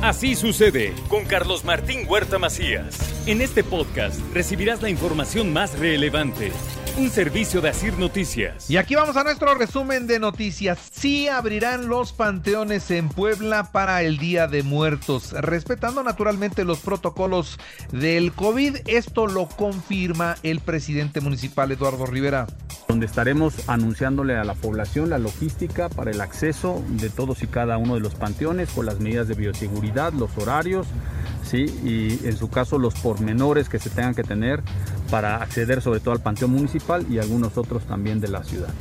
Así sucede con Carlos Martín Huerta Macías. En este podcast recibirás la información más relevante. Un servicio de Asir Noticias. Y aquí vamos a nuestro resumen de noticias. Sí abrirán los panteones en Puebla para el Día de Muertos, respetando naturalmente los protocolos del COVID. Esto lo confirma el presidente municipal Eduardo Rivera donde estaremos anunciándole a la población la logística para el acceso de todos y cada uno de los panteones con las medidas de bioseguridad, los horarios, ¿sí? y en su caso los pormenores que se tengan que tener para acceder sobre todo al panteón municipal y algunos otros también de la ciudad.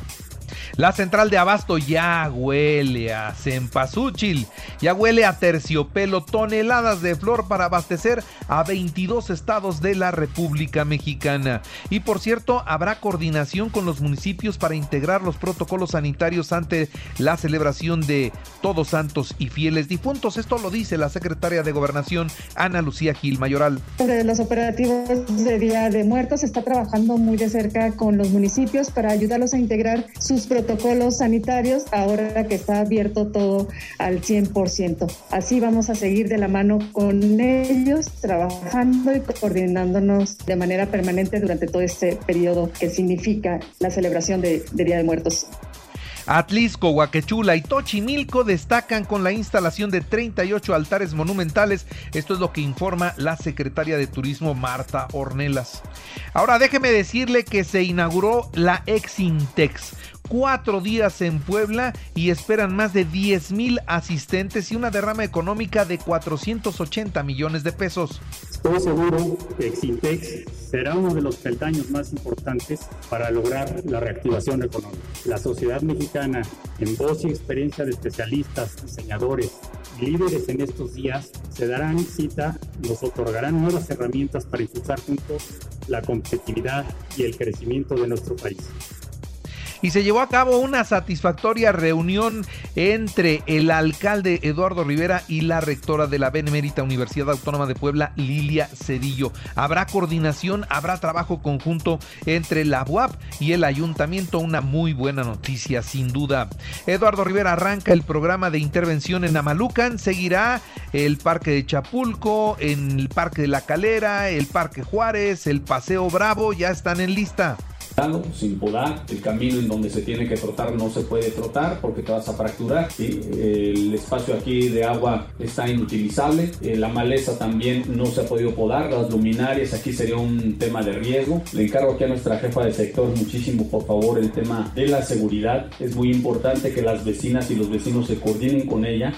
La central de abasto ya huele a cempasúchil, ya huele a terciopelo, toneladas de flor para abastecer a 22 estados de la República Mexicana. Y por cierto, habrá coordinación con los municipios para integrar los protocolos sanitarios ante la celebración de Todos Santos y Fieles Difuntos. Esto lo dice la secretaria de Gobernación, Ana Lucía Gil Mayoral. De los operativos de Día de Muertos está trabajando muy de cerca con los municipios para ayudarlos a integrar sus protocolos protocolos sanitarios ahora que está abierto todo al 100%. Así vamos a seguir de la mano con ellos, trabajando y coordinándonos de manera permanente durante todo este periodo que significa la celebración de, Día de Muertos. Atlisco, Huaquechula y Tochimilco destacan con la instalación de 38 altares monumentales. Esto es lo que informa la secretaria de Turismo Marta Ornelas. Ahora déjeme decirle que se inauguró la Exintex cuatro días en Puebla y esperan más de 10 mil asistentes y una derrama económica de 480 millones de pesos. Estoy seguro que Exintex será uno de los peldaños más importantes para lograr la reactivación económica. La sociedad mexicana, en voz y experiencia de especialistas, diseñadores, líderes en estos días, se darán cita, nos otorgarán nuevas herramientas para impulsar juntos la competitividad y el crecimiento de nuestro país y se llevó a cabo una satisfactoria reunión entre el alcalde Eduardo Rivera y la rectora de la Benemérita Universidad Autónoma de Puebla, Lilia Cedillo. Habrá coordinación, habrá trabajo conjunto entre la UAP y el ayuntamiento, una muy buena noticia sin duda. Eduardo Rivera arranca el programa de intervención en Amalucan, seguirá el Parque de Chapulco, el Parque de la Calera, el Parque Juárez, el Paseo Bravo, ya están en lista sin podar, el camino en donde se tiene que trotar no se puede trotar porque te vas a fracturar, el espacio aquí de agua está inutilizable, eh, la maleza también no se ha podido podar, las luminarias aquí sería un tema de riesgo. Le encargo aquí a nuestra jefa de sector muchísimo por favor el tema de la seguridad, es muy importante que las vecinas y los vecinos se coordinen con ella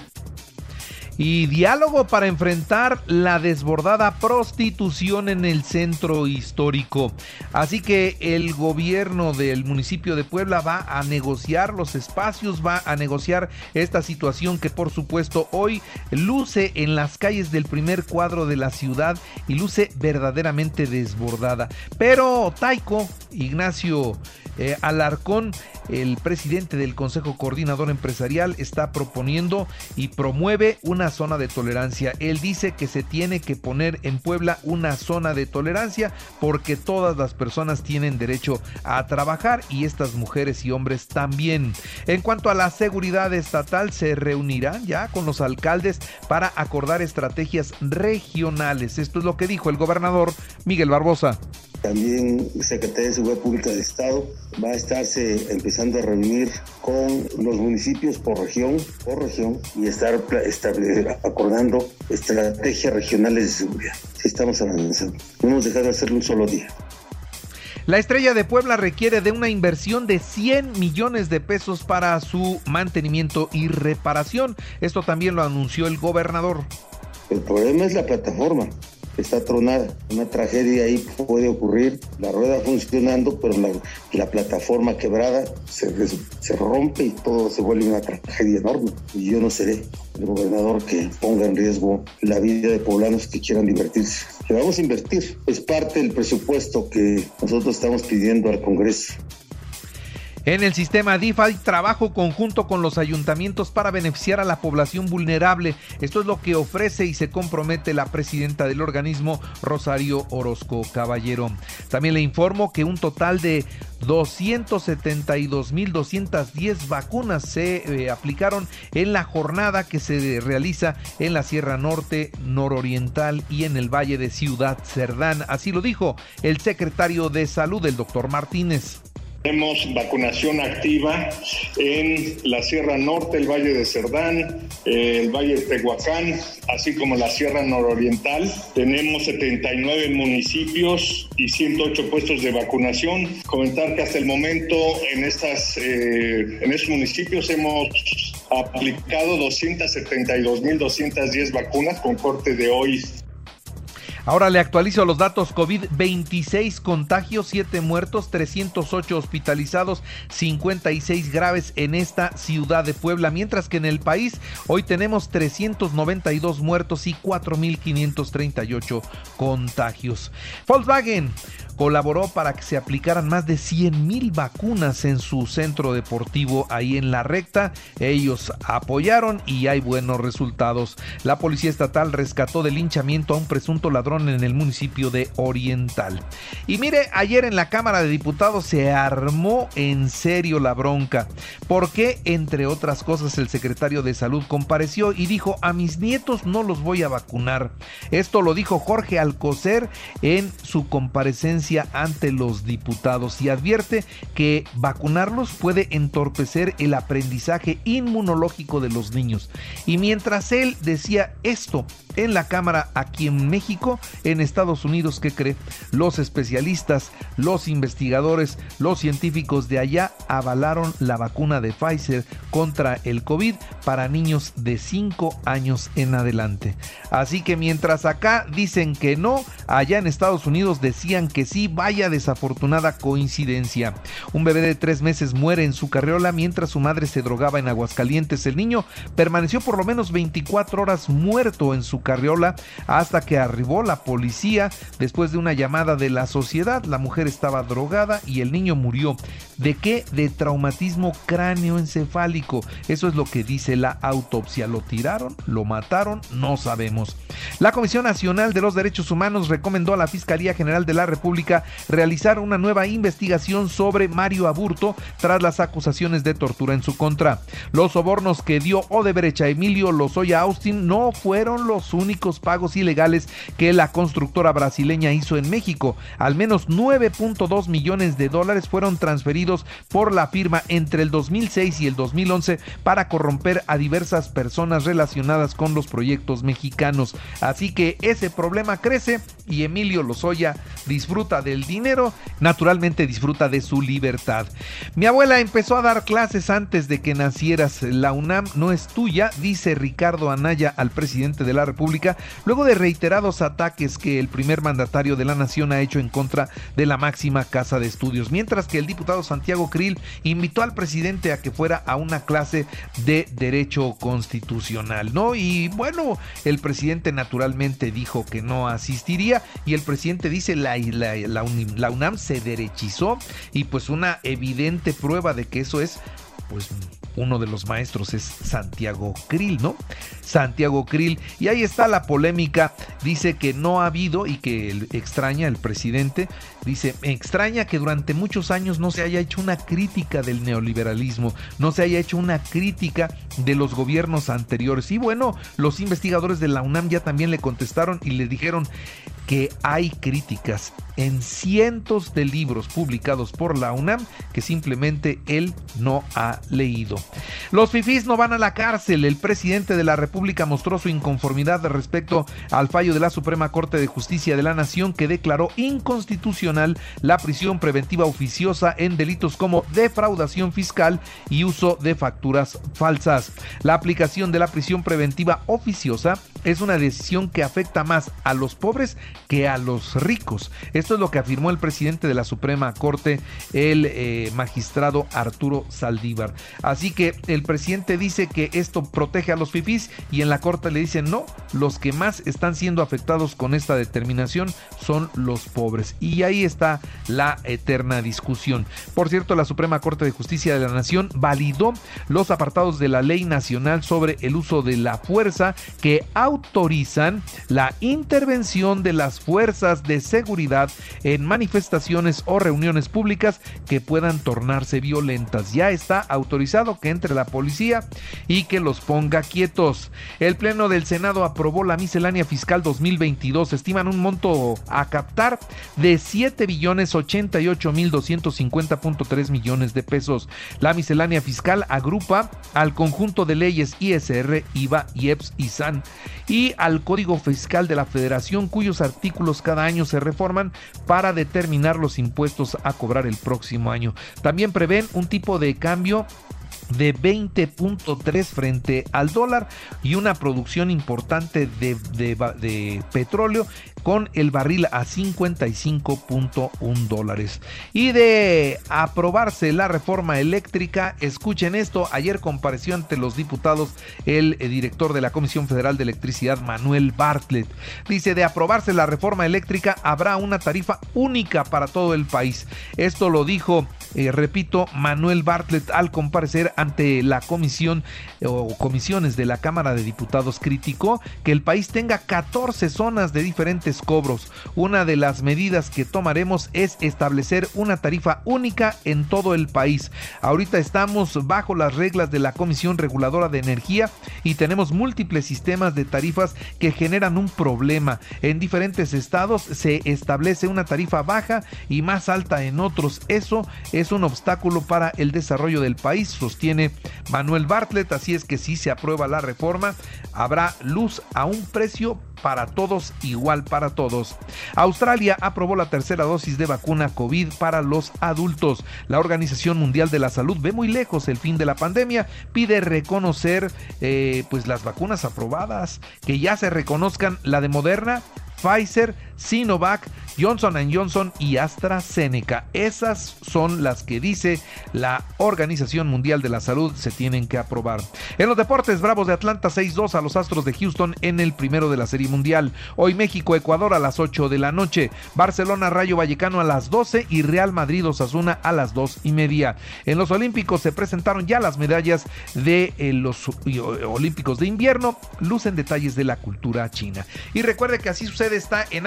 y diálogo para enfrentar la desbordada prostitución en el centro histórico. Así que el gobierno del municipio de Puebla va a negociar los espacios, va a negociar esta situación que por supuesto hoy luce en las calles del primer cuadro de la ciudad y luce verdaderamente desbordada. Pero Taiko, Ignacio eh, Alarcón, el presidente del Consejo Coordinador Empresarial, está proponiendo y promueve una zona de tolerancia. Él dice que se tiene que poner en Puebla una zona de tolerancia porque todas las personas tienen derecho a trabajar y estas mujeres y hombres también. En cuanto a la seguridad estatal, se reunirán ya con los alcaldes para acordar estrategias regionales. Esto es lo que dijo el gobernador Miguel Barbosa. También Secretaría de Seguridad Pública del Estado va a estarse empezando a reunir con los municipios por región, por región, y estar acordando estrategias regionales de seguridad. estamos avanzando. No hemos dejado de hacerlo un solo día. La estrella de Puebla requiere de una inversión de 100 millones de pesos para su mantenimiento y reparación. Esto también lo anunció el gobernador. El problema es la plataforma está tronada. Una tragedia ahí puede ocurrir, la rueda funcionando, pero la, plataforma quebrada se, se, rompe y todo se vuelve una tragedia enorme. Y yo no seré el gobernador que ponga en riesgo la vida de poblanos que quieran divertirse. Le vamos a invertir, es parte del presupuesto que nosotros estamos pidiendo al Congreso. En el sistema DIF hay trabajo conjunto con los ayuntamientos para beneficiar a la población vulnerable. Esto es lo que ofrece y se compromete la presidenta del organismo, Rosario Orozco Caballero. También le informo que un total de 272.210 vacunas se eh, aplicaron en la jornada que se realiza en la Sierra Norte, Nororiental y en el Valle de Ciudad Cerdán. Así lo dijo el secretario de Salud, el doctor Martínez. Tenemos vacunación activa en la Sierra Norte, el Valle de Cerdán, el Valle de Tehuacán, así como la Sierra Nororiental. Tenemos 79 municipios y 108 puestos de vacunación. Comentar que hasta el momento en, estas, eh, en estos municipios hemos aplicado 272.210 vacunas con corte de hoy Ahora le actualizo los datos COVID, 26 contagios, 7 muertos, 308 hospitalizados, 56 graves en esta ciudad de Puebla, mientras que en el país hoy tenemos 392 muertos y 4.538 contagios. Volkswagen colaboró para que se aplicaran más de 100 mil vacunas en su centro deportivo ahí en la recta. Ellos apoyaron y hay buenos resultados. La policía estatal rescató del linchamiento a un presunto ladrón en el municipio de Oriental. Y mire, ayer en la Cámara de Diputados se armó en serio la bronca, porque entre otras cosas el secretario de Salud compareció y dijo, a mis nietos no los voy a vacunar. Esto lo dijo Jorge Alcocer en su comparecencia ante los diputados y advierte que vacunarlos puede entorpecer el aprendizaje inmunológico de los niños. Y mientras él decía esto en la Cámara aquí en México, en Estados Unidos, ¿qué cree? Los especialistas, los investigadores, los científicos de allá avalaron la vacuna de Pfizer contra el COVID para niños de 5 años en adelante. Así que mientras acá dicen que no, allá en Estados Unidos decían que sí vaya desafortunada coincidencia. Un bebé de tres meses muere en su carriola mientras su madre se drogaba en Aguascalientes. El niño permaneció por lo menos 24 horas muerto en su carriola hasta que arribó la policía después de una llamada de la sociedad. La mujer estaba drogada y el niño murió. ¿De qué? De traumatismo cráneoencefálico. Eso es lo que dice la autopsia. ¿Lo tiraron? ¿Lo mataron? No sabemos. La Comisión Nacional de los Derechos Humanos recomendó a la Fiscalía General de la República realizar una nueva investigación sobre Mario Aburto tras las acusaciones de tortura en su contra. Los sobornos que dio Odebrecht a Emilio Lozoya Austin no fueron los únicos pagos ilegales que la constructora brasileña hizo en México. Al menos 9.2 millones de dólares fueron transferidos por la firma entre el 2006 y el 2011 para corromper a diversas personas relacionadas con los proyectos mexicanos. Así que ese problema crece y Emilio Lozoya disfruta del dinero, naturalmente disfruta de su libertad. Mi abuela empezó a dar clases antes de que nacieras. La UNAM no es tuya, dice Ricardo Anaya al presidente de la República, luego de reiterados ataques que el primer mandatario de la nación ha hecho en contra de la máxima casa de estudios. Mientras que el diputado Santiago Krill invitó al presidente a que fuera a una clase de derecho constitucional, ¿no? Y bueno, el presidente naturalmente dijo que no asistiría y el presidente dice la, la, la, UNAM se derechizó y pues una evidente prueba de que eso es pues uno de los maestros es Santiago Krill, ¿no? Santiago Krill. Y ahí está la polémica. Dice que no ha habido y que extraña el presidente. Dice, me extraña que durante muchos años no se haya hecho una crítica del neoliberalismo, no se haya hecho una crítica de los gobiernos anteriores. Y bueno, los investigadores de la UNAM ya también le contestaron y le dijeron que hay críticas en cientos de libros publicados por la UNAM que simplemente él no ha leído. Los fifís no van a la cárcel. El presidente de la República mostró su inconformidad respecto al fallo de la Suprema Corte de Justicia de la Nación que declaró inconstitucional la prisión preventiva oficiosa en delitos como defraudación fiscal y uso de facturas falsas. La aplicación de la prisión preventiva oficiosa es una decisión que afecta más a los pobres que a los ricos. Esto es lo que afirmó el presidente de la Suprema Corte, el eh, magistrado Arturo Saldívar. Así que el presidente dice que esto protege a los fifís y en la Corte le dicen no, los que más están siendo afectados con esta determinación son los pobres. Y ahí está la eterna discusión. Por cierto, la Suprema Corte de Justicia de la Nación validó los apartados de la Ley Nacional sobre el uso de la fuerza que autorizan la intervención de las fuerzas de seguridad en manifestaciones o reuniones públicas que puedan tornarse violentas. Ya está autorizado que entre la policía y que los ponga quietos. El Pleno del Senado aprobó la miscelánea fiscal 2022. Estiman un monto a captar de 7 billones 88 mil 250.3 millones de pesos. La miscelánea fiscal agrupa al conjunto de leyes ISR, IVA, IEPS y SAN y al Código Fiscal de la Federación cuyos artículos cada año se reforman para determinar los impuestos a cobrar el próximo año. También prevén un tipo de cambio de 20.3 frente al dólar y una producción importante de, de, petróleo con el barril a 55.1 dólares. Y de aprobarse la reforma eléctrica, escuchen esto, ayer compareció ante los diputados el eh, director de la Comisión Federal de Electricidad, Manuel Bartlett. Dice, de aprobarse la reforma eléctrica, habrá una tarifa única para todo el país. Esto lo dijo, eh, repito, Manuel Bartlett al comparecer ante la comisión eh, o comisiones de la Cámara de Diputados. Criticó que el país tenga 14 zonas de diferentes cobros. Una de las medidas que tomaremos es establecer una tarifa única en todo el país. Ahorita estamos bajo las reglas de la Comisión Reguladora de Energía y tenemos múltiples sistemas de tarifas que generan un problema. En diferentes estados se establece una tarifa baja y más alta en otros. Eso es un obstáculo para el desarrollo del país, sostiene Manuel Bartlett. Así es que si se aprueba la reforma, habrá luz a un precio para todos, igual para todos. Australia aprobó la tercera dosis de vacuna COVID para los adultos. La Organización Mundial de la Salud ve muy lejos el fin de la pandemia, pide reconocer eh, pues las vacunas aprobadas, que ya se reconozcan la de Moderna, Pfizer, Sinovac, Johnson Johnson y AstraZeneca. Esas son las que dice la Organización Mundial de la Salud se tienen que aprobar. En los deportes, Bravos de Atlanta 6-2 a los Astros de Houston en el primero de la Serie Mundial. Hoy México, Ecuador a las 8 de la noche. Barcelona, Rayo Vallecano a las 12 y Real Madrid, Osasuna a las 2 y media. En los Olímpicos se presentaron ya las medallas de eh, los Olímpicos de invierno. Lucen detalles de la cultura china. Y recuerde que así sucede está en